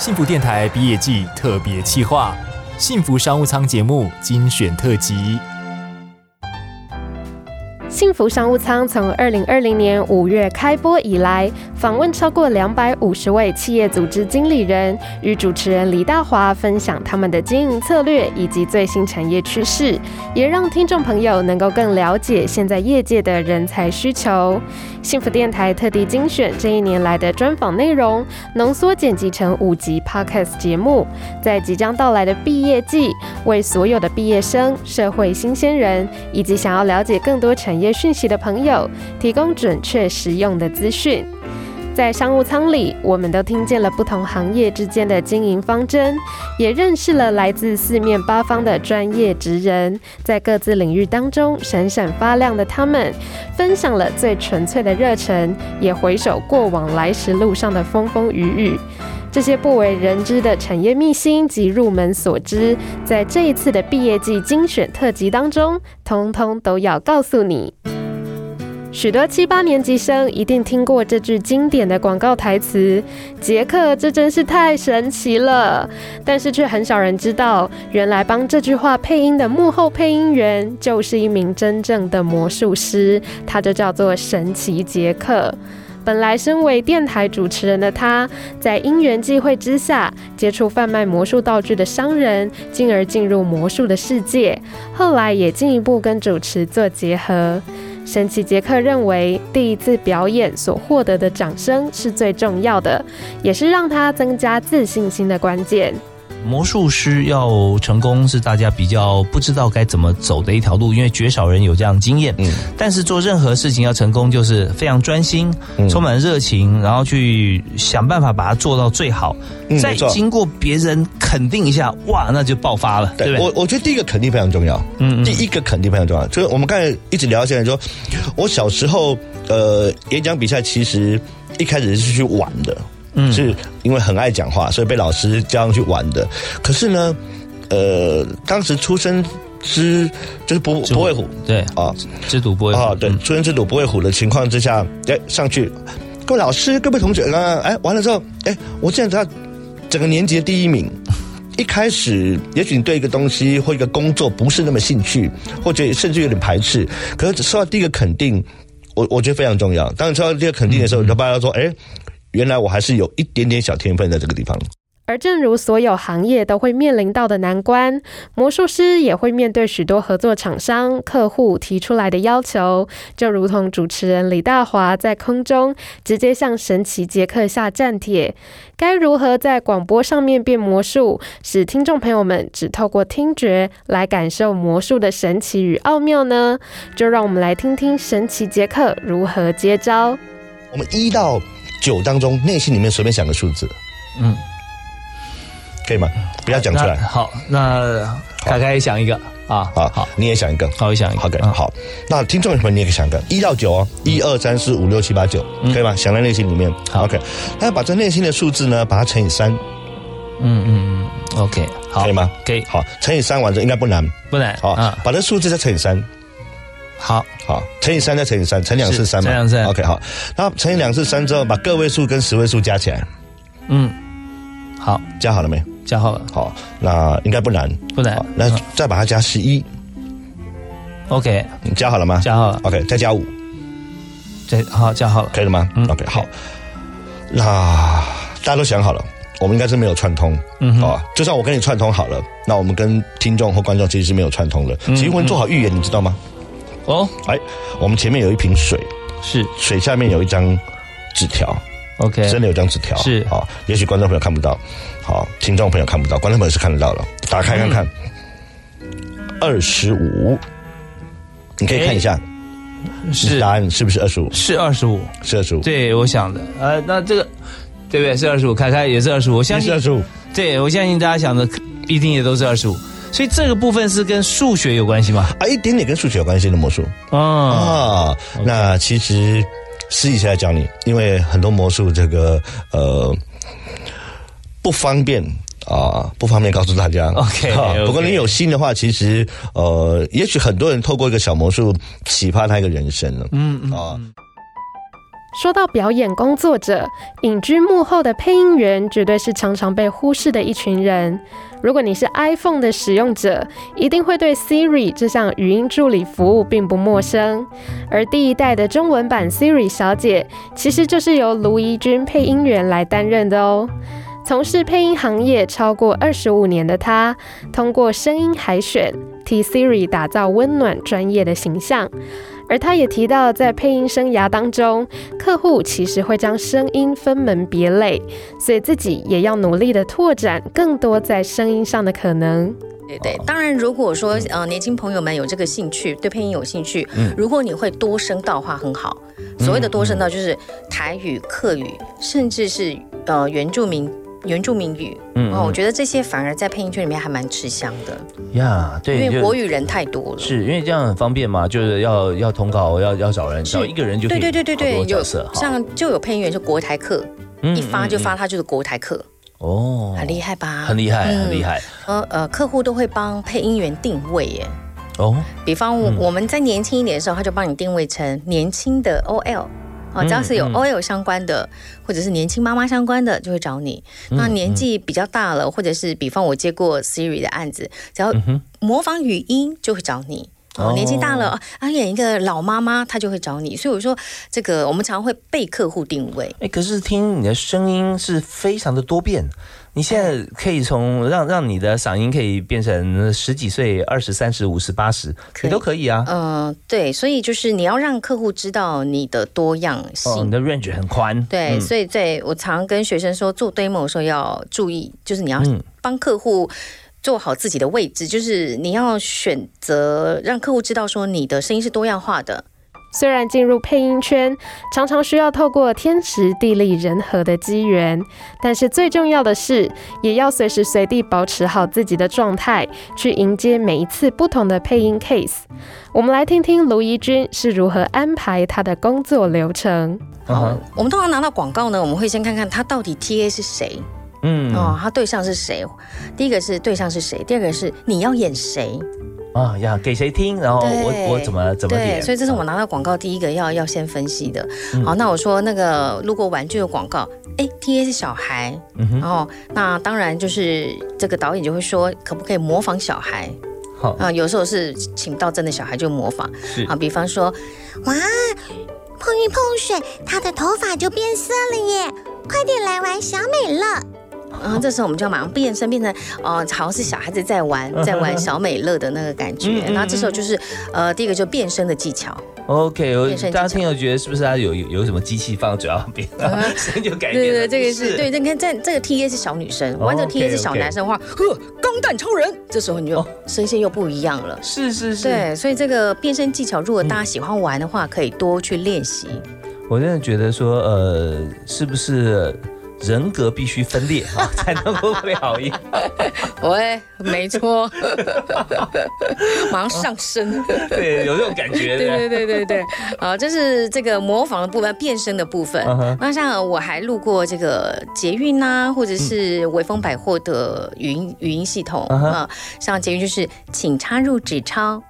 幸福电台毕业季特别企划，幸福商务舱节目精选特辑。幸福商务舱从二零二零年五月开播以来，访问超过两百五十位企业组织经理人，与主持人李大华分享他们的经营策略以及最新产业趋势，也让听众朋友能够更了解现在业界的人才需求。幸福电台特地精选这一年来的专访内容，浓缩剪辑成五集 Podcast 节目，在即将到来的毕业季，为所有的毕业生、社会新鲜人以及想要了解更多产业讯息的朋友，提供准确实用的资讯。在商务舱里，我们都听见了不同行业之间的经营方针，也认识了来自四面八方的专业职人，在各自领域当中闪闪发亮的他们，分享了最纯粹的热忱，也回首过往来时路上的风风雨雨。这些不为人知的产业秘辛及入门所知，在这一次的毕业季精选特辑当中，通通都要告诉你。许多七八年级生一定听过这句经典的广告台词：“杰克，这真是太神奇了。”但是却很少人知道，原来帮这句话配音的幕后配音员就是一名真正的魔术师，他就叫做神奇杰克。本来身为电台主持人的他，在因缘际会之下接触贩卖魔术道具的商人，进而进入魔术的世界。后来也进一步跟主持做结合。神奇杰克认为，第一次表演所获得的掌声是最重要的，也是让他增加自信心的关键。魔术师要成功是大家比较不知道该怎么走的一条路，因为绝少人有这样经验。嗯，但是做任何事情要成功，就是非常专心、充满热情，然后去想办法把它做到最好。嗯再经过别人肯定一下，哇，那就爆发了。对，我我觉得第一个肯定非常重要。嗯，第一个肯定非常重要。就是我们刚才一直聊到现在，说我小时候呃演讲比赛，其实一开始是去玩的。嗯，是因为很爱讲话，所以被老师叫上去玩的。可是呢，呃，当时出生之就是不不会虎，对啊，知赌不会啊，对，出生之赌不会虎的情况之下，哎，上去，各位老师、各位同学呢，哎，完了之后，哎，我竟然得到整个年级的第一名。一开始，也许你对一个东西或一个工作不是那么兴趣，或者甚至有点排斥，可是收到第一个肯定，我我觉得非常重要。当你收到第一个肯定的时候，老爸说，哎。原来我还是有一点点小天分在这个地方。而正如所有行业都会面临到的难关，魔术师也会面对许多合作厂商、客户提出来的要求。就如同主持人李大华在空中直接向神奇杰克下战帖，该如何在广播上面变魔术，使听众朋友们只透过听觉来感受魔术的神奇与奥妙呢？就让我们来听听神奇杰克如何接招。我们一到。九当中，内心里面随便想个数字，嗯，可以吗？不要讲出来。好，那凯凯也想一个啊，好，好，你也想一个，好，我想一个。好，给好。那听众朋友，你也可以想一个，一到九哦，一二三四五六七八九，可以吗？想在内心里面。好，OK。那把这内心的数字呢，把它乘以三。嗯嗯嗯，OK，好，可以吗？可以。好，乘以三完之后应该不难，不难。好，把这数字再乘以三。好好，乘以三再乘以三，乘两次三嘛。乘两次。OK，好。那乘以两次三之后，把个位数跟十位数加起来。嗯，好，加好了没？加好了。好，那应该不难。不难。那再把它加十一。OK，你加好了吗？加好了。OK，再加五。再好，加好了，可以了吗？嗯。OK，好。那大家都想好了，我们应该是没有串通。嗯。好，就算我跟你串通好了，那我们跟听众或观众其实是没有串通的。其实我们做好预言，你知道吗？哦，哎，我们前面有一瓶水，是。水下面有一张纸条，OK，真的有张纸条，是。啊，也许观众朋友看不到，好，听众朋友看不到，观众朋友是看得到了，打开看看，二十五，你可以看一下，是。答案是不是二十五？是二十五，是二十五，对，我想的，呃，那这个对不对？是二十五，开开也是二十五，我相信二十五，对我相信大家想的一定也都是二十五。所以这个部分是跟数学有关系吗？啊，一点点跟数学有关系的魔术啊。那其实私底下教你，因为很多魔术这个呃不方便啊，不方便告诉大家。OK，不过你有心的话，其实呃，也许很多人透过一个小魔术启发他一个人生了。嗯嗯啊。说到表演工作者，隐居幕后的配音员绝对是常常被忽视的一群人。如果你是 iPhone 的使用者，一定会对 Siri 这项语音助理服务并不陌生。而第一代的中文版 Siri 小姐，其实就是由卢怡君配音员来担任的哦。从事配音行业超过二十五年的她，通过声音海选，替 Siri 打造温暖专业的形象。而他也提到，在配音生涯当中，客户其实会将声音分门别类，所以自己也要努力的拓展更多在声音上的可能。对对，当然，如果说呃年轻朋友们有这个兴趣，对配音有兴趣，如果你会多声道话很好。所谓的多声道就是台语、客语，甚至是呃原住民。原住民语，嗯，哦我觉得这些反而在配音圈里面还蛮吃香的呀。对，因为国语人太多了，是因为这样很方便嘛？就是要要通告，要要找人，找一个人就可以。对对对对对，角色像就有配音员是国台客，一发就发他就是国台客哦，很厉害吧？很厉害，很厉害。呃呃，客户都会帮配音员定位耶。哦，比方我们在年轻一点的时候，他就帮你定位成年轻的 OL。哦，只要是有 OL 相关的，或者是年轻妈妈相关的，就会找你。那年纪比较大了，或者是比方我接过 Siri 的案子，只要模仿语音就会找你。哦，年纪大了啊，演一个老妈妈，她就会找你。所以我说，这个我们常会被客户定位。哎，可是听你的声音是非常的多变。你现在可以从让让你的嗓音可以变成十几岁、二十三十、五十、八十，你都可以啊。嗯，对，所以就是你要让客户知道你的多样性。你的 range 很宽。对，所以在我常跟学生说，做 demo 的时候要注意，就是你要帮客户做好自己的位置，就是你要选择让客户知道说你的声音是多样化的。虽然进入配音圈常常需要透过天时地利人和的机缘，但是最重要的是，也要随时随地保持好自己的状态，去迎接每一次不同的配音 case。我们来听听卢怡君是如何安排他的工作流程。好，我们通常拿到广告呢，我们会先看看他到底 TA 是谁，嗯，哦，他对象是谁？第一个是对象是谁？第二个是你要演谁？啊呀，给谁听？然后我我怎么怎么点？所以这是我拿到广告第一个要要先分析的。好，那我说那个路过玩具的广告，哎，T A 是小孩，然后那当然就是这个导演就会说，可不可以模仿小孩？好啊，有时候是请到真的小孩就模仿。是啊，比方说，哇，碰一碰水，他的头发就变色了耶！快点来玩小美乐。然后这时候我们就要马上变身，变成呃，好像是小孩子在玩，在玩小美乐的那个感觉。然后这时候就是呃，第一个就变身的技巧。OK，大家听了觉得是不是他有有有什么机器放在嘴上变，声音就改变？对对，这个是对。你看，这这个 T A 是小女生，玩这个 T A 是小男生的话，呵，钢弹超人，这时候你就声线又不一样了。是是是。对，所以这个变身技巧，如果大家喜欢玩的话，可以多去练习。我真的觉得说，呃，是不是？人格必须分裂啊，才能够表演。喂，没错，马上上升。对，有这种感觉。对对对对对，好，这是这个模仿的部分，变身的部分。那像我还录过这个捷运呐，或者是微风百货的语音语音系统啊，像捷运就是请插入纸钞，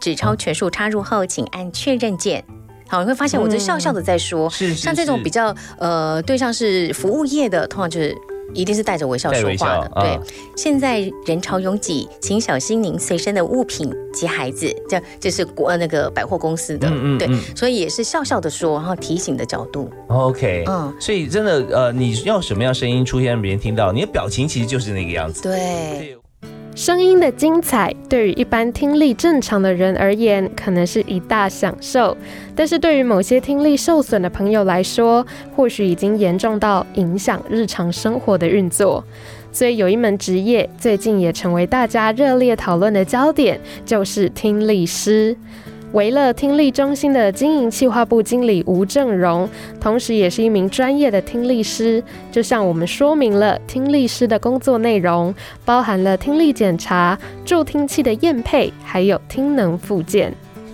纸钞全数插入后，请按确认键。好，你会发现我这笑笑的在说，是像这种比较呃对象是服务业的，通常就是一定是带着微笑说话的。对，现在人潮拥挤，请小心您随身的物品及孩子。这这是国那个百货公司的，嗯对，所以也是笑笑的说，然后提醒的角度。OK，嗯，所以真的呃，你要什么样声音出现让别人听到，你的表情其实就是那个样子。对。声音的精彩，对于一般听力正常的人而言，可能是一大享受；但是对于某些听力受损的朋友来说，或许已经严重到影响日常生活的运作。所以，有一门职业最近也成为大家热烈讨论的焦点，就是听力师。维乐听力中心的经营企划部经理吴正荣，同时也是一名专业的听力师，就向我们说明了听力师的工作内容，包含了听力检查、助听器的验配，还有听能附件。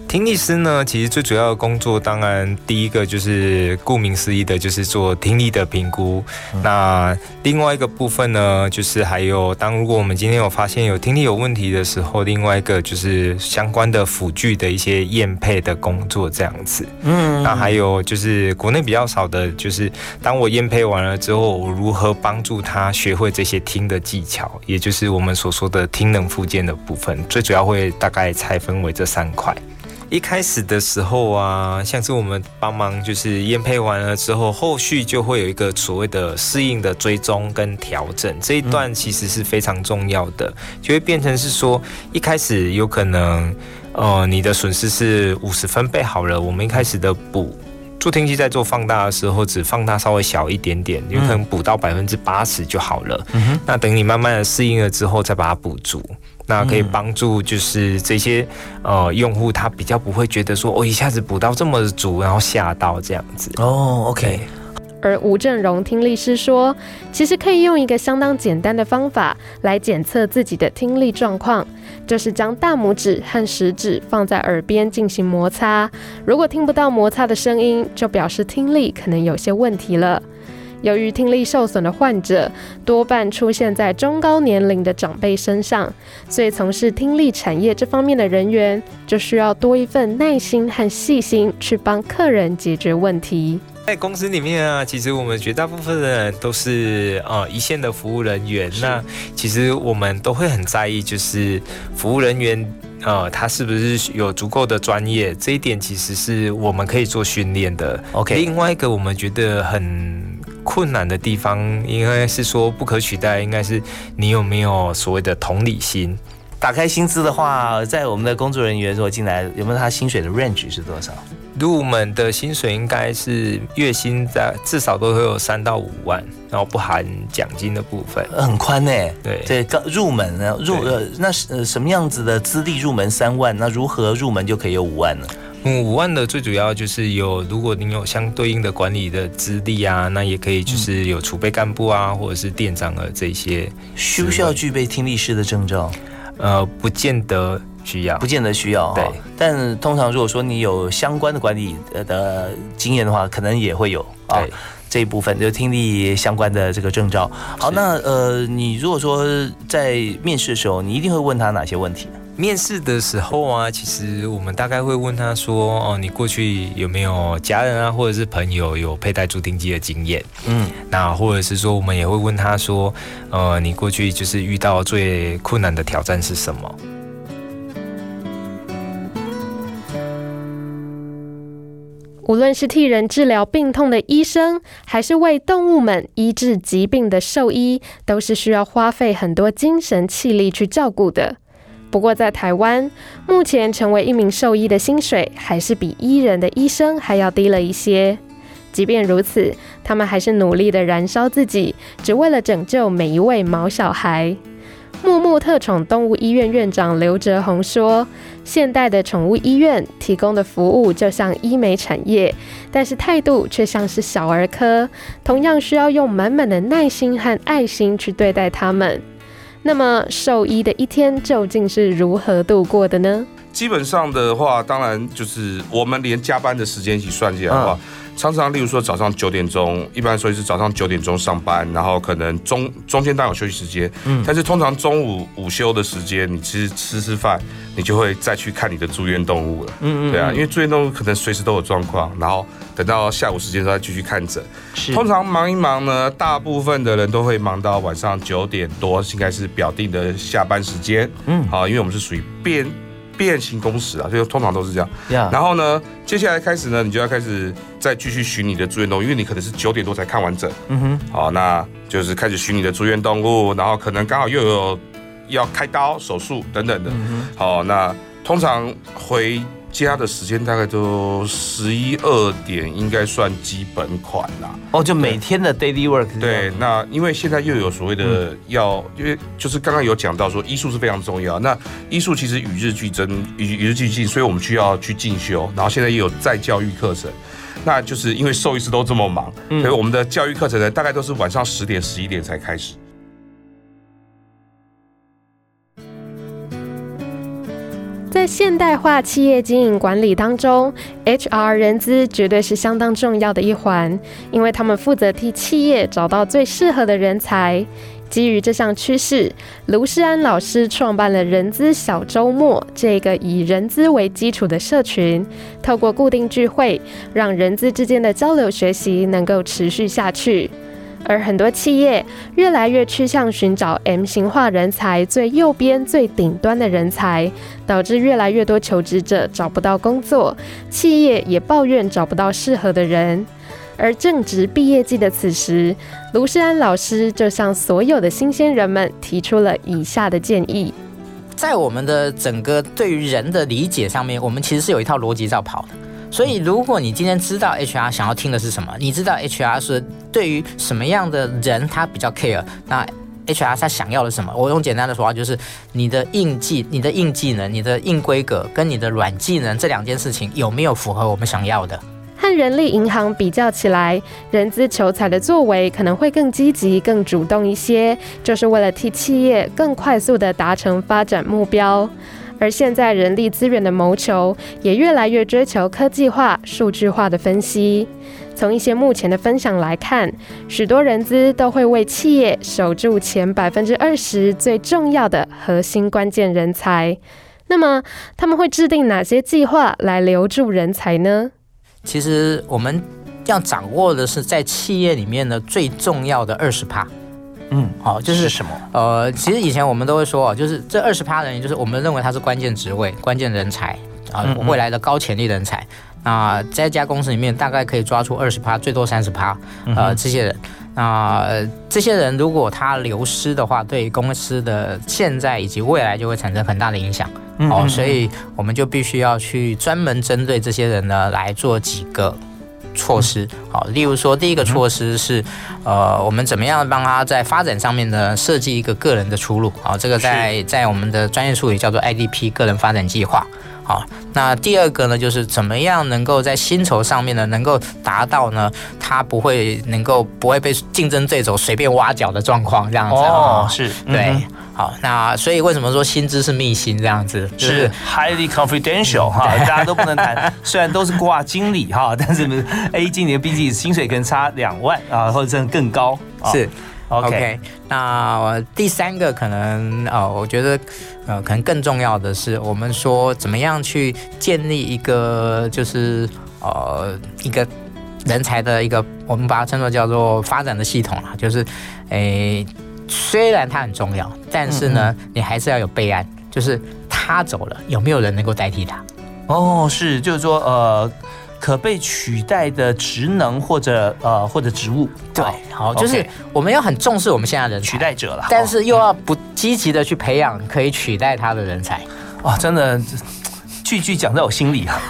听力师呢，其实最主要的工作，当然第一个就是顾名思义的，就是做听力的评估。那另外一个部分呢，就是还有当如果我们今天有发现有听力有问题的时候，另外一个就是相关的辅具的一些验配的工作这样子。嗯，那还有就是国内比较少的，就是当我验配完了之后，我如何帮助他学会这些听的技巧，也就是我们所说的听能附件的部分。最主要会大概拆分为这三块。一开始的时候啊，像是我们帮忙就是验配完了之后，后续就会有一个所谓的适应的追踪跟调整，这一段其实是非常重要的，就会变成是说，一开始有可能，呃，你的损失是五十分贝好了，我们一开始的补助听器在做放大的时候，只放大稍微小一点点，有可能补到百分之八十就好了。那等你慢慢的适应了之后，再把它补足。那可以帮助，就是这些呃用户，他比较不会觉得说，哦一下子补到这么足，然后吓到这样子。哦，OK。而吴正荣听力师说，其实可以用一个相当简单的方法来检测自己的听力状况，就是将大拇指和食指放在耳边进行摩擦，如果听不到摩擦的声音，就表示听力可能有些问题了。由于听力受损的患者多半出现在中高年龄的长辈身上，所以从事听力产业这方面的人员就需要多一份耐心和细心，去帮客人解决问题。在公司里面啊，其实我们绝大部分的人都是呃一线的服务人员。那其实我们都会很在意，就是服务人员呃他是不是有足够的专业，这一点其实是我们可以做训练的。OK，另外一个我们觉得很。困难的地方应该是说不可取代，应该是你有没有所谓的同理心。打开薪资的话，在我们的工作人员如果进来，有没有他薪水的 range 是多少？入门的薪水应该是月薪在至少都会有三到五万，然后不含奖金的部分，很宽呢。对对，刚入门呢，入呃那呃什么样子的资历入门三万？那如何入门就可以有五万呢？嗯，五万的最主要就是有，如果您有相对应的管理的资历啊，那也可以就是有储备干部啊，或者是店长的这些。需不需要具备听力师的证照？呃，不见得需要，不见得需要。对，但通常如果说你有相关的管理的经验的话，可能也会有啊这一部分就听力相关的这个证照。好，那呃，你如果说在面试的时候，你一定会问他哪些问题？面试的时候啊，其实我们大概会问他说：“哦，你过去有没有家人啊，或者是朋友有佩戴助听器的经验？”嗯，那或者是说，我们也会问他说：“呃，你过去就是遇到最困难的挑战是什么？”无论是替人治疗病痛的医生，还是为动物们医治疾病的兽医，都是需要花费很多精神气力去照顾的。不过，在台湾，目前成为一名兽医的薪水还是比医人的医生还要低了一些。即便如此，他们还是努力的燃烧自己，只为了拯救每一位毛小孩。木木特宠动物医院院长刘哲宏说：“现代的宠物医院提供的服务就像医美产业，但是态度却像是小儿科，同样需要用满满的耐心和爱心去对待他们。”那么兽医的一天究竟是如何度过的呢？基本上的话，当然就是我们连加班的时间一起算起来的话。常常，例如说早上九点钟，一般说是早上九点钟上班，然后可能中中间当然有休息时间，嗯，但是通常中午午休的时间，你其实吃吃饭，你就会再去看你的住院动物了，嗯嗯，对啊，因为住院动物可能随时都有状况，然后等到下午时间再继续看诊。通常忙一忙呢，大部分的人都会忙到晚上九点多，应该是表定的下班时间，嗯，好，因为我们是属于变。变形工时啊，所以通常都是这样。然后呢，接下来开始呢，你就要开始再继续寻你的住院动物，因为你可能是九点多才看完整。嗯哼。好，那就是开始寻你的住院动物，然后可能刚好又有要开刀手术等等的。好，那通常回。家的时间大概都十一二点，应该算基本款啦。哦，就每天的 daily work。对，那因为现在又有所谓的要，因为就是刚刚有讲到说医术是非常重要。那医术其实与日俱增，与与日俱进，所以我们需要去进修。然后现在也有再教育课程，那就是因为兽医师都这么忙，所以我们的教育课程呢，大概都是晚上十点、十一点才开始。现代化企业经营管理当中，HR 人资绝对是相当重要的一环，因为他们负责替企业找到最适合的人才。基于这项趋势，卢世安老师创办了人资小周末这个以人资为基础的社群，透过固定聚会，让人资之间的交流学习能够持续下去。而很多企业越来越趋向寻找 M 型化人才，最右边最顶端的人才，导致越来越多求职者找不到工作，企业也抱怨找不到适合的人。而正值毕业季的此时，卢世安老师就向所有的新鲜人们提出了以下的建议：在我们的整个对于人的理解上面，我们其实是有一套逻辑在跑的。所以，如果你今天知道 HR 想要听的是什么，你知道 HR 是对于什么样的人他比较 care，那 HR 他想要的什么？我用简单的说话，就是你的硬技、你的硬技能、你的硬规格跟你的软技能这两件事情有没有符合我们想要的？和人力银行比较起来，人资求财的作为可能会更积极、更主动一些，就是为了替企业更快速地达成发展目标。而现在人力资源的谋求也越来越追求科技化、数据化的分析。从一些目前的分享来看，许多人资都会为企业守住前百分之二十最重要的核心关键人才。那么，他们会制定哪些计划来留住人才呢？其实我们要掌握的是在企业里面的最重要的二十趴。嗯，好，就是什么？呃，其实以前我们都会说，就是这二十趴人，就是我们认为他是关键职位、关键人才啊，未来的高潜力人才。那在一家公司里面，大概可以抓出二十趴，最多三十趴，呃，这些人。那这些人如果他流失的话，对公司的现在以及未来就会产生很大的影响。哦，所以我们就必须要去专门针对这些人呢来做几个。措施好，例如说，第一个措施是，呃，我们怎么样帮他在发展上面呢设计一个个人的出路？好，这个在在我们的专业术语叫做 IDP 个人发展计划。好，那第二个呢，就是怎么样能够在薪酬上面呢能够达到呢，他不会能够不会被竞争对手随便挖角的状况，这样子哦，是对。好，那所以为什么说薪资是秘辛这样子？是 highly confidential 哈，大家都不能谈。虽然都是挂经理哈，但是 A 经理的 B 经理薪水可能差两万啊，或者甚至更高。是 OK。那第三个可能呃，我觉得呃，可能更重要的是，我们说怎么样去建立一个就是呃一个人才的一个，我们把它称作叫做发展的系统啊，就是诶。虽然它很重要，但是呢，你还是要有备案，就是他走了，有没有人能够代替他？哦，是，就是说，呃，可被取代的职能或者呃或者职务，对，好，就是我们要很重视我们现在的取代者了，但是又要不积极的去培养可以取代他的人才。哇，真的。句句讲在我心里啊，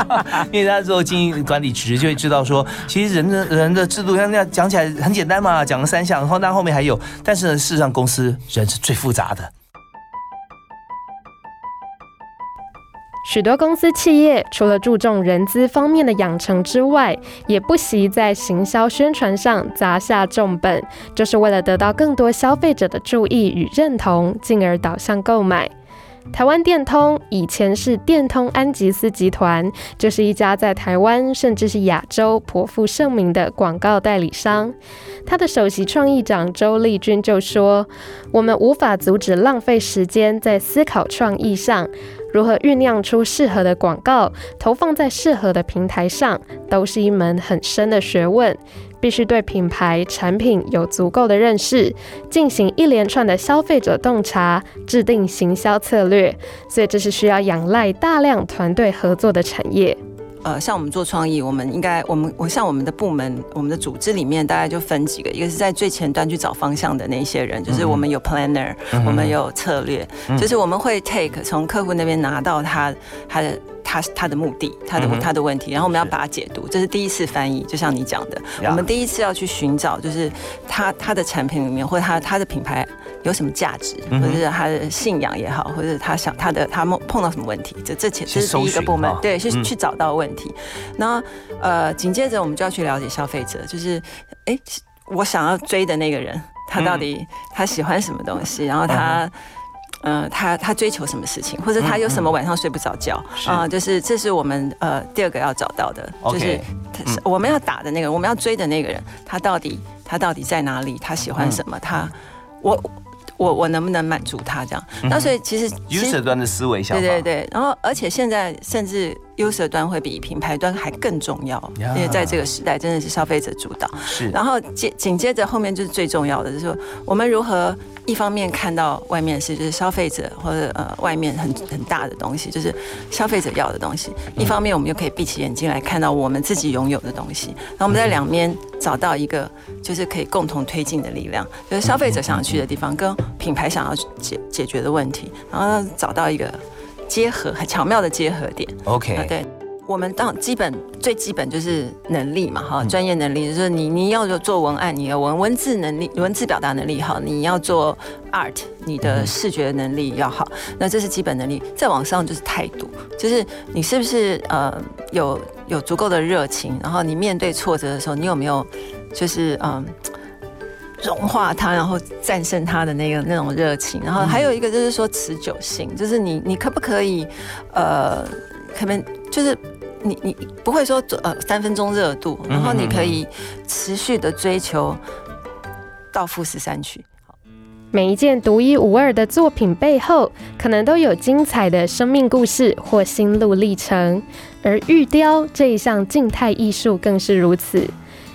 因为大家做经营管理职就会知道说，其实人的人的制度像那样讲起来很简单嘛，讲了三项，然后那后面还有，但是呢，事实上公司人是最复杂的。许多公司企业除了注重人资方面的养成之外，也不惜在行销宣传上砸下重本，就是为了得到更多消费者的注意与认同，进而导向购买。台湾电通以前是电通安吉斯集团，就是一家在台湾甚至是亚洲颇负盛名的广告代理商。他的首席创意长周丽君就说：“我们无法阻止浪费时间在思考创意上，如何酝酿出适合的广告，投放在适合的平台上，都是一门很深的学问。”必须对品牌产品有足够的认识，进行一连串的消费者洞察，制定行销策略。所以这是需要仰赖大量团队合作的产业。呃，像我们做创意，我们应该，我们我像我们的部门，我们的组织里面大概就分几个，一个是在最前端去找方向的那些人，就是我们有 planner，我们有策略，就是我们会 take 从客户那边拿到他他的。他他的目的，他的他的问题，然后我们要把它解读，这是第一次翻译。就像你讲的，我们第一次要去寻找，就是他他的产品里面，或者他他的品牌有什么价值，或者是他的信仰也好，或者他想他的他碰碰到什么问题，这这这是第一个部门，对，是去找到问题。然后呃，紧接着我们就要去了解消费者，就是哎，我想要追的那个人，他到底他喜欢什么东西，然后他。呃，他他追求什么事情，或者他有什么晚上睡不着觉啊？就是这是我们呃第二个要找到的，就是我们要打的那个，我们要追的那个人，他到底他到底在哪里？他喜欢什么？他我。我我能不能满足他这样？那所以其实 user 端的思维想法，对对对。然后而且现在甚至 user 端会比品牌端还更重要，因为在这个时代真的是消费者主导。是。然后接紧接着后面就是最重要的，就是说我们如何。一方面看到外面是就是消费者或者呃外面很很大的东西，就是消费者要的东西；一方面我们又可以闭起眼睛来看到我们自己拥有的东西。然后我们在两边找到一个就是可以共同推进的力量，就是消费者想要去的地方跟品牌想要解解决的问题，然后找到一个结合很巧妙的结合点。OK，对。我们当基本最基本就是能力嘛，哈，专业能力就是你你要有做文案，你要文文字能力、文字表达能力好，你要做 art，你的视觉能力要好，那这是基本能力。再往上就是态度，就是你是不是呃有有足够的热情，然后你面对挫折的时候，你有没有就是嗯融化它，然后战胜它的那个那种热情，然后还有一个就是说持久性，就是你你可不可以呃可能就是。你你不会说呃三分钟热度，然后你可以持续的追求到富士山去。每一件独一无二的作品背后，可能都有精彩的生命故事或心路历程。而玉雕这一项静态艺术更是如此，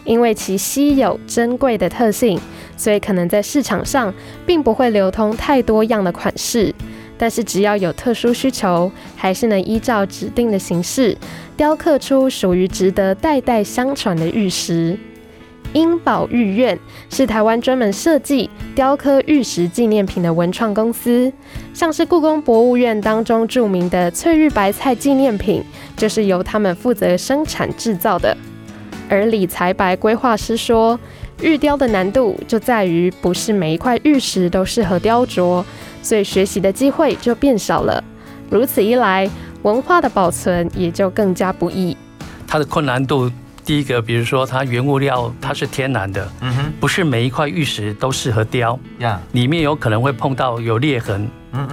因为其稀有珍贵的特性，所以可能在市场上并不会流通太多样的款式。但是只要有特殊需求，还是能依照指定的形式雕刻出属于值得代代相传的玉石。英宝玉院是台湾专门设计雕刻玉石纪念品的文创公司，像是故宫博物院当中著名的翠玉白菜纪念品，就是由他们负责生产制造的。而李才白规划师说，玉雕的难度就在于不是每一块玉石都适合雕琢。所以学习的机会就变少了，如此一来，文化的保存也就更加不易。它的困难度，第一个，比如说它原物料它是天然的，嗯哼，不是每一块玉石都适合雕，呀，里面有可能会碰到有裂痕。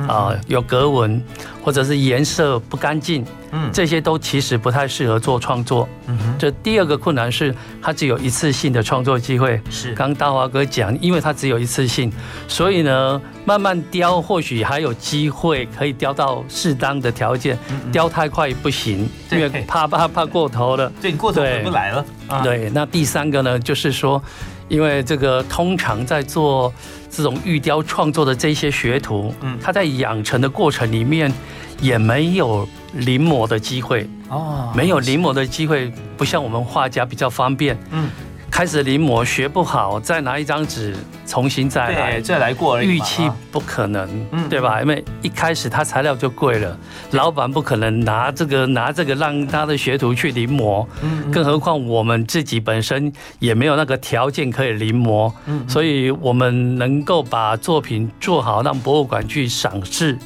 啊，有格纹，或者是颜色不干净，嗯，这些都其实不太适合做创作。嗯哼，这第二个困难是，它只有一次性的创作机会。是，刚大华哥讲，因为它只有一次性，所以呢，慢慢雕或许还有机会可以雕到适当的条件。雕太快不行，因为怕怕怕过头了。对，过头回不来了。对，那第三个呢，就是说。因为这个通常在做这种玉雕创作的这些学徒，嗯，他在养成的过程里面也没有临摹的机会哦，没有临摹的机会，不像我们画家比较方便，嗯。开始临摹学不好，再拿一张纸重新再来，再来过了预期不可能，对吧？因为一开始它材料就贵了，老板不可能拿这个拿这个让他的学徒去临摹，嗯更何况我们自己本身也没有那个条件可以临摹，所以我们能够把作品做好，让博物馆去赏识，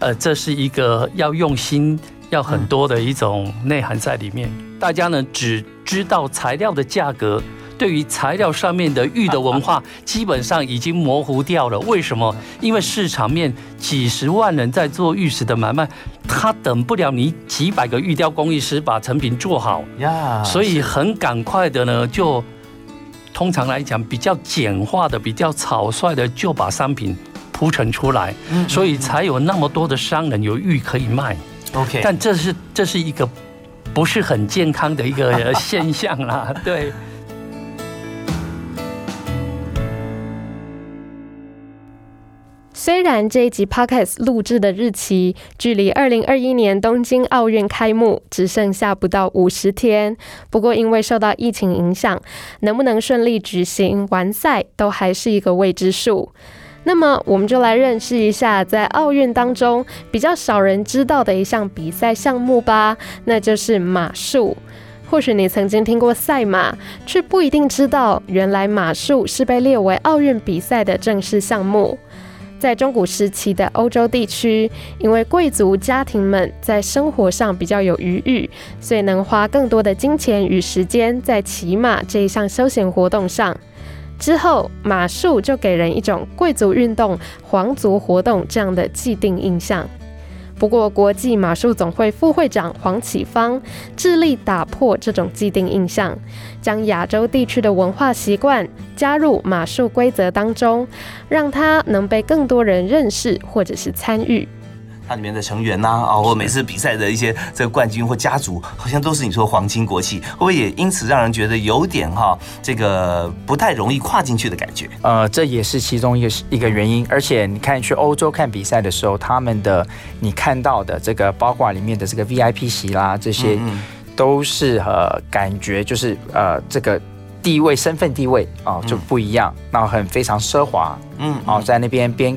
呃，这是一个要用心、要很多的一种内涵在里面。大家呢只知道材料的价格。对于材料上面的玉的文化，基本上已经模糊掉了。为什么？因为市场面几十万人在做玉石的买卖，他等不了你几百个玉雕工艺师把成品做好呀。所以很赶快的呢，就通常来讲比较简化的、比较草率的，就把商品铺陈出来。所以才有那么多的商人有玉可以卖。OK，但这是这是一个不是很健康的一个 现象啦。对。虽然这一集 podcast 录制的日期距离二零二一年东京奥运开幕只剩下不到五十天，不过因为受到疫情影响，能不能顺利举行完赛都还是一个未知数。那么，我们就来认识一下在奥运当中比较少人知道的一项比赛项目吧，那就是马术。或许你曾经听过赛马，却不一定知道原来马术是被列为奥运比赛的正式项目。在中古时期的欧洲地区，因为贵族家庭们在生活上比较有余裕，所以能花更多的金钱与时间在骑马这一项休闲活动上。之后，马术就给人一种贵族运动、皇族活动这样的既定印象。不过，国际马术总会副会长黄启芳致力打破这种既定印象，将亚洲地区的文化习惯加入马术规则当中，让它能被更多人认识或者是参与。它里面的成员呐，啊，或每次比赛的一些这个冠军或家族，好像都是你说皇亲国戚，会不会也因此让人觉得有点哈，这个不太容易跨进去的感觉？呃，这也是其中一个一个原因。而且你看去欧洲看比赛的时候，他们的你看到的这个包括里面的这个 VIP 席啦，这些都是呃感觉就是呃这个地位身份地位啊就不一样，然后很非常奢华，嗯，哦在那边边。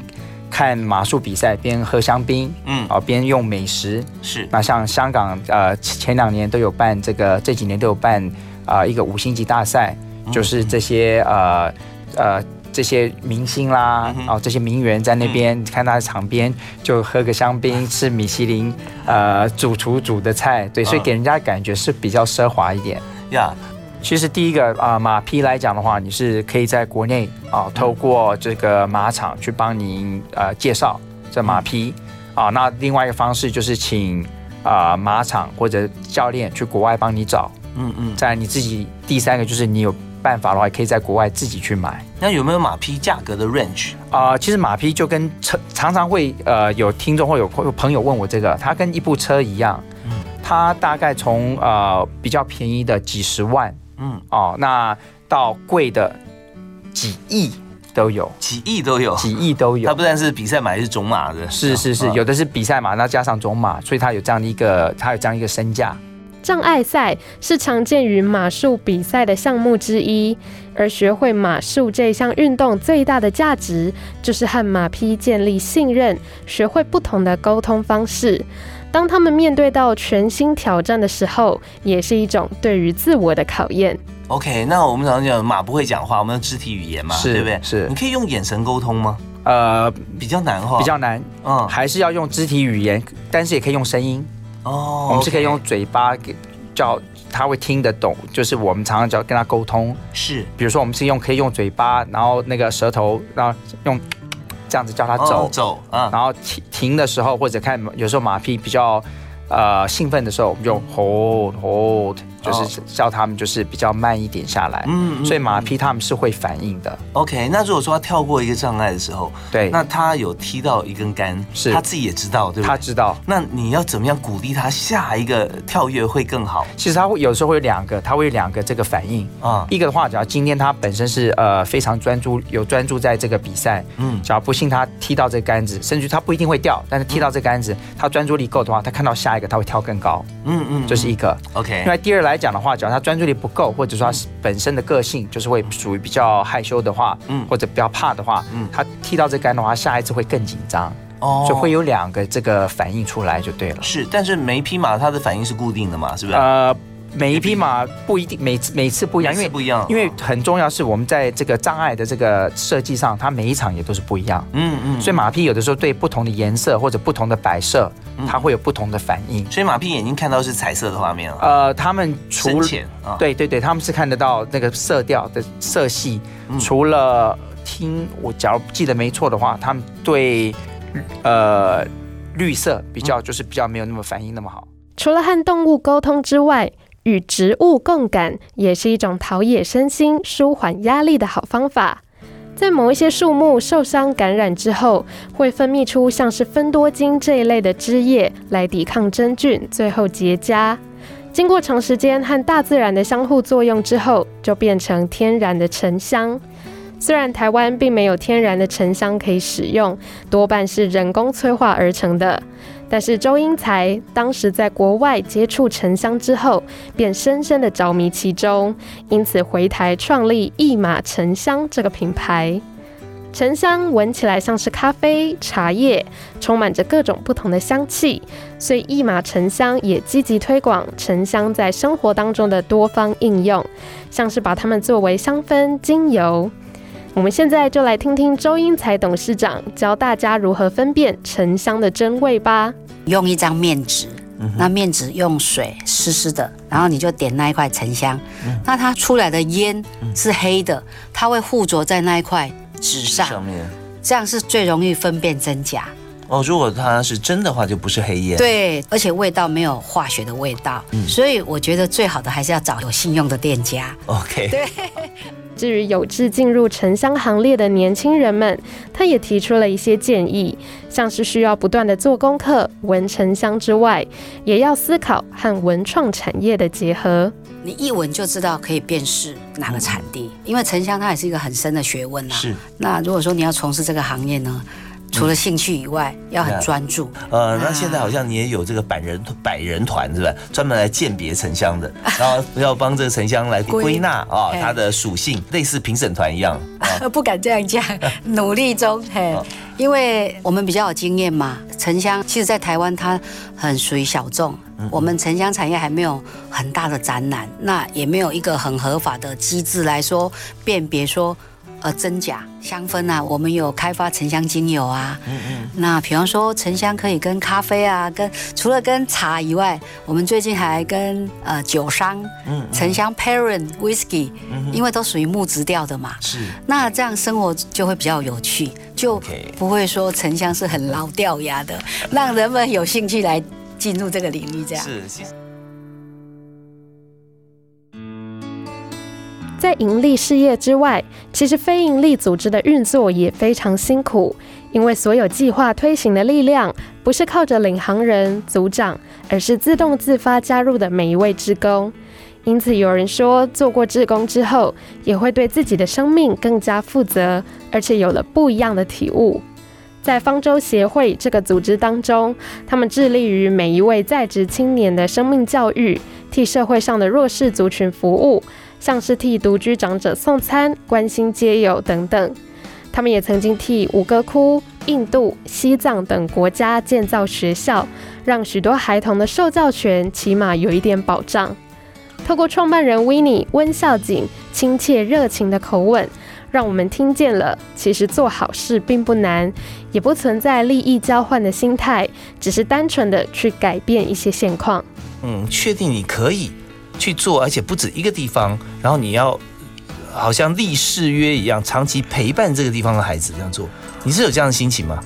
看马术比赛，边喝香槟，嗯，哦，边用美食，是。那像香港，呃，前两年都有办这个，这几年都有办啊，一个五星级大赛，就是这些呃呃这些明星啦，哦，这些名媛在那边看他的场边就喝个香槟，吃米其林呃主厨煮的菜，对，所以给人家感觉是比较奢华一点。呀。其实第一个啊，马匹来讲的话，你是可以在国内啊，透过这个马场去帮您呃介绍这马匹啊。那另外一个方式就是请啊马场或者教练去国外帮你找。嗯嗯。在你自己第三个就是你有办法的话，可以在国外自己去买。那有没有马匹价格的 range 啊？其实马匹就跟车常常会呃有听众或有有朋友问我这个，它跟一部车一样，嗯，它大概从呃比较便宜的几十万。嗯哦，那到贵的几亿都有，几亿都有，几亿都有。它不但是比赛马，是种马的，是是是，有的是比赛马，那加上种马，所以它有这样的一个，它有这样一个身价。障碍赛是常见于马术比赛的项目之一，而学会马术这项运动最大的价值，就是和马匹建立信任，学会不同的沟通方式。当他们面对到全新挑战的时候，也是一种对于自我的考验。OK，那我们常常讲马不会讲话，我们用肢体语言嘛，对不对？是，你可以用眼神沟通吗？呃，比较难哈，比较难。嗯，还是要用肢体语言，但是也可以用声音。哦，我们是可以用嘴巴给叫他会听得懂，就是我们常常叫跟他沟通。是，比如说我们是用可以用嘴巴，然后那个舌头，然后用。这样子叫他走走啊，然后停停的时候，或者看有时候马匹比较呃兴奋的时候，我们就 hold hold。就是叫他们就是比较慢一点下来，嗯，所以马匹他们是会反应的。OK，那如果说他跳过一个障碍的时候，对，那他有踢到一根杆，是他自己也知道，对不对？他知道。那你要怎么样鼓励他下一个跳跃会更好？其实他会有时候会有两个，他会有两个这个反应啊。一个的话，只要今天他本身是呃非常专注，有专注在这个比赛，嗯，只要不幸他踢到这杆子，甚至他不一定会掉，但是踢到这杆子，他专注力够的话，他看到下一个他会跳更高。嗯嗯，这是一个 OK。另外第二来讲的话，只要他专专注力不够，或者说他本身的个性就是会属于比较害羞的话，嗯，或者比较怕的话，嗯，他踢到这杆的话，下一次会更紧张，哦，就会有两个这个反应出来就对了。是，但是每一匹马它的反应是固定的嘛，是不是？呃。每一匹马不一定每次每次不一样，因为不一样，因为很重要是我们在这个障碍的这个设计上，它每一场也都是不一样。嗯嗯，所以马匹有的时候对不同的颜色或者不同的摆设，它会有不同的反应。所以马匹眼睛看到是彩色的画面呃，他们除浅啊，对对对，他们是看得到那个色调的色系。除了听我假如记得没错的话，他们对呃绿色比较就是比较没有那么反应那么好。除了和动物沟通之外。与植物共感也是一种陶冶身心、舒缓压力的好方法。在某一些树木受伤感染之后，会分泌出像是芬多精这一类的汁液来抵抗真菌，最后结痂。经过长时间和大自然的相互作用之后，就变成天然的沉香。虽然台湾并没有天然的沉香可以使用，多半是人工催化而成的。但是周英才当时在国外接触沉香之后，便深深的着迷其中，因此回台创立一马沉香这个品牌。沉香闻起来像是咖啡、茶叶，充满着各种不同的香气，所以一马沉香也积极推广沉香在生活当中的多方应用，像是把它们作为香氛、精油。我们现在就来听听周英才董事长教大家如何分辨沉香的真味吧。用一张面纸，那面纸用水湿湿的然后你就点那一块沉香，那它出来的烟是黑的，它会附着在那一块纸上，上面这样是最容易分辨真假。哦，如果它是真的话，就不是黑烟。对，而且味道没有化学的味道，所以我觉得最好的还是要找有信用的店家。OK。对。至于有志进入沉香行列的年轻人们，他也提出了一些建议，像是需要不断的做功课、闻沉香之外，也要思考和文创产业的结合。你一闻就知道可以辨识哪个产地，因为沉香它也是一个很深的学问呐。是。那如果说你要从事这个行业呢？除了兴趣以外，要很专注。呃，那现在好像你也有这个百人百人团是吧？专门来鉴别沉香的，然后要帮这个沉香来归纳啊，它的属性，类似评审团一样。不敢这样讲，努力中嘿，因为我们比较有经验嘛。沉香其实，在台湾它很属于小众，我们沉香产业还没有很大的展览，那也没有一个很合法的机制来说辨别说。呃，真假香氛啊，我们有开发沉香精油啊。嗯嗯。那比方说，沉香可以跟咖啡啊，跟除了跟茶以外，我们最近还跟呃酒商，嗯，沉香 Parent Whisky，因为都属于木质调的嘛。是。那这样生活就会比较有趣，就不会说沉香是很老掉牙的，让人们有兴趣来进入这个领域。这样。是，在盈利事业之外，其实非盈利组织的运作也非常辛苦，因为所有计划推行的力量不是靠着领航人、组长，而是自动自发加入的每一位职工。因此，有人说，做过职工之后，也会对自己的生命更加负责，而且有了不一样的体悟。在方舟协会这个组织当中，他们致力于每一位在职青年的生命教育，替社会上的弱势族群服务。像是替独居长者送餐、关心街友等等，他们也曾经替五哥窟、印度、西藏等国家建造学校，让许多孩童的受教权起码有一点保障。透过创办人 w i n n i e 温孝景亲切热情的口吻，让我们听见了其实做好事并不难，也不存在利益交换的心态，只是单纯的去改变一些现况。嗯，确定你可以。去做，而且不止一个地方，然后你要好像立誓约一样，长期陪伴这个地方的孩子这样做，你是有这样的心情吗？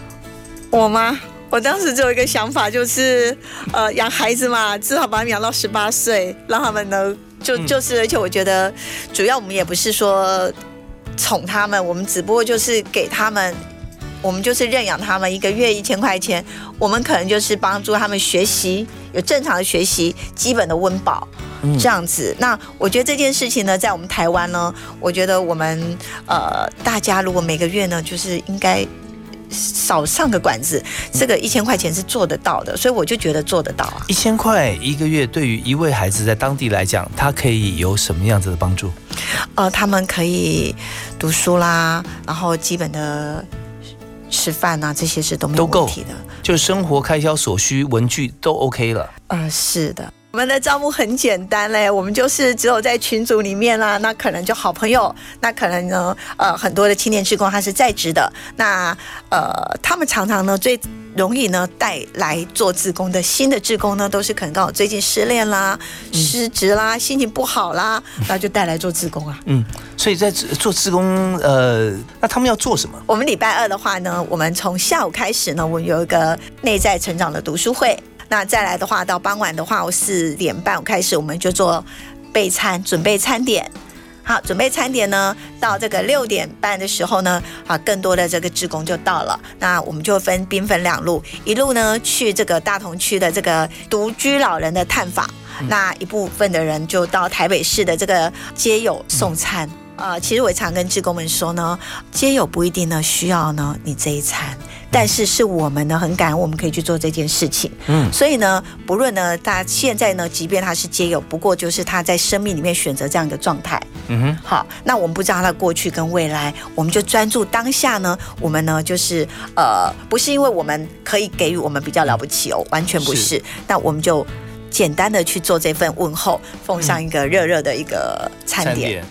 我吗？我当时只有一个想法，就是呃，养孩子嘛，至少把他们养到十八岁，让他们能就就是，而且我觉得主要我们也不是说宠他们，我们只不过就是给他们。我们就是认养他们，一个月一千块钱，我们可能就是帮助他们学习，有正常的学习，基本的温饱，这样子。那我觉得这件事情呢，在我们台湾呢，我觉得我们呃，大家如果每个月呢，就是应该少上个馆子，这个一千块钱是做得到的，所以我就觉得做得到啊。一千块一个月，对于一位孩子在当地来讲，他可以有什么样子的帮助？呃，他们可以读书啦，然后基本的。吃饭啊，这些是都没有问题的，就生活开销所需，文具都 OK 了。呃，是的，我们的招募很简单嘞，我们就是只有在群组里面啦，那可能就好朋友，那可能呢，呃，很多的青年职工他是在职的，那呃，他们常常呢最。容易呢带来做自工的新的志工呢，都是可能刚好最近失恋啦、失职啦、心情不好啦，然后就带来做自工啊。嗯，所以在做自工，呃，那他们要做什么？我们礼拜二的话呢，我们从下午开始呢，我们有一个内在成长的读书会。那再来的话，到傍晚的话，我四点半开始，我们就做备餐，准备餐点。好，准备餐点呢，到这个六点半的时候呢，啊，更多的这个职工就到了。那我们就分兵分两路，一路呢去这个大同区的这个独居老人的探访，那一部分的人就到台北市的这个街友送餐。啊，其实我常跟职工们说呢，街友不一定呢需要呢你这一餐。但是是我们呢很感恩，我们可以去做这件事情。嗯，所以呢，不论呢，他现在呢，即便他是皆有，不过就是他在生命里面选择这样一个状态。嗯哼，好，那我们不知道他的过去跟未来，我们就专注当下呢。我们呢，就是呃，不是因为我们可以给予我们比较了不起哦，完全不是。那我们就简单的去做这份问候，奉上一个热热的一个餐点。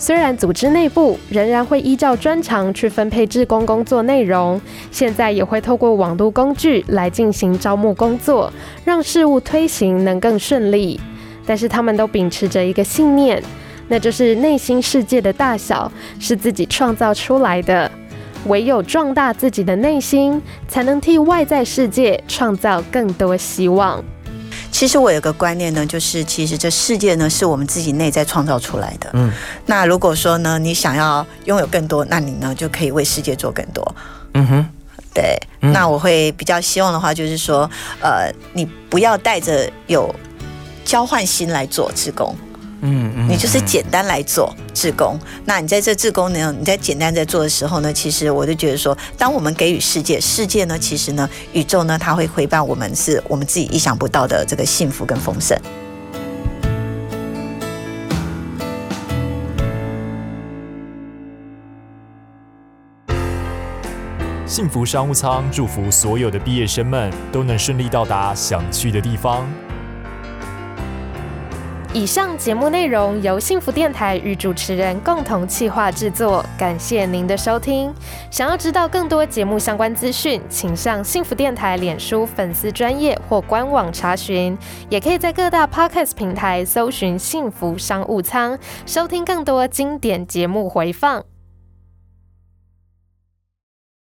虽然组织内部仍然会依照专长去分配志工工作内容，现在也会透过网络工具来进行招募工作，让事务推行能更顺利。但是他们都秉持着一个信念，那就是内心世界的大小是自己创造出来的。唯有壮大自己的内心，才能替外在世界创造更多希望。其实我有个观念呢，就是其实这世界呢是我们自己内在创造出来的。嗯，那如果说呢，你想要拥有更多，那你呢就可以为世界做更多。嗯哼，对。那我会比较希望的话，就是说，呃，你不要带着有交换心来做志工。嗯嗯，你就是简单来做志工。那你在这志工呢？你在简单在做的时候呢，其实我就觉得说，当我们给予世界，世界呢，其实呢，宇宙呢，它会回报我们，是我们自己意想不到的这个幸福跟丰盛。幸福商务舱祝福所有的毕业生们都能顺利到达想去的地方。以上节目内容由幸福电台与主持人共同企划制作，感谢您的收听。想要知道更多节目相关资讯，请上幸福电台脸书粉丝专业或官网查询，也可以在各大 podcast 平台搜寻“幸福商务舱”，收听更多经典节目回放。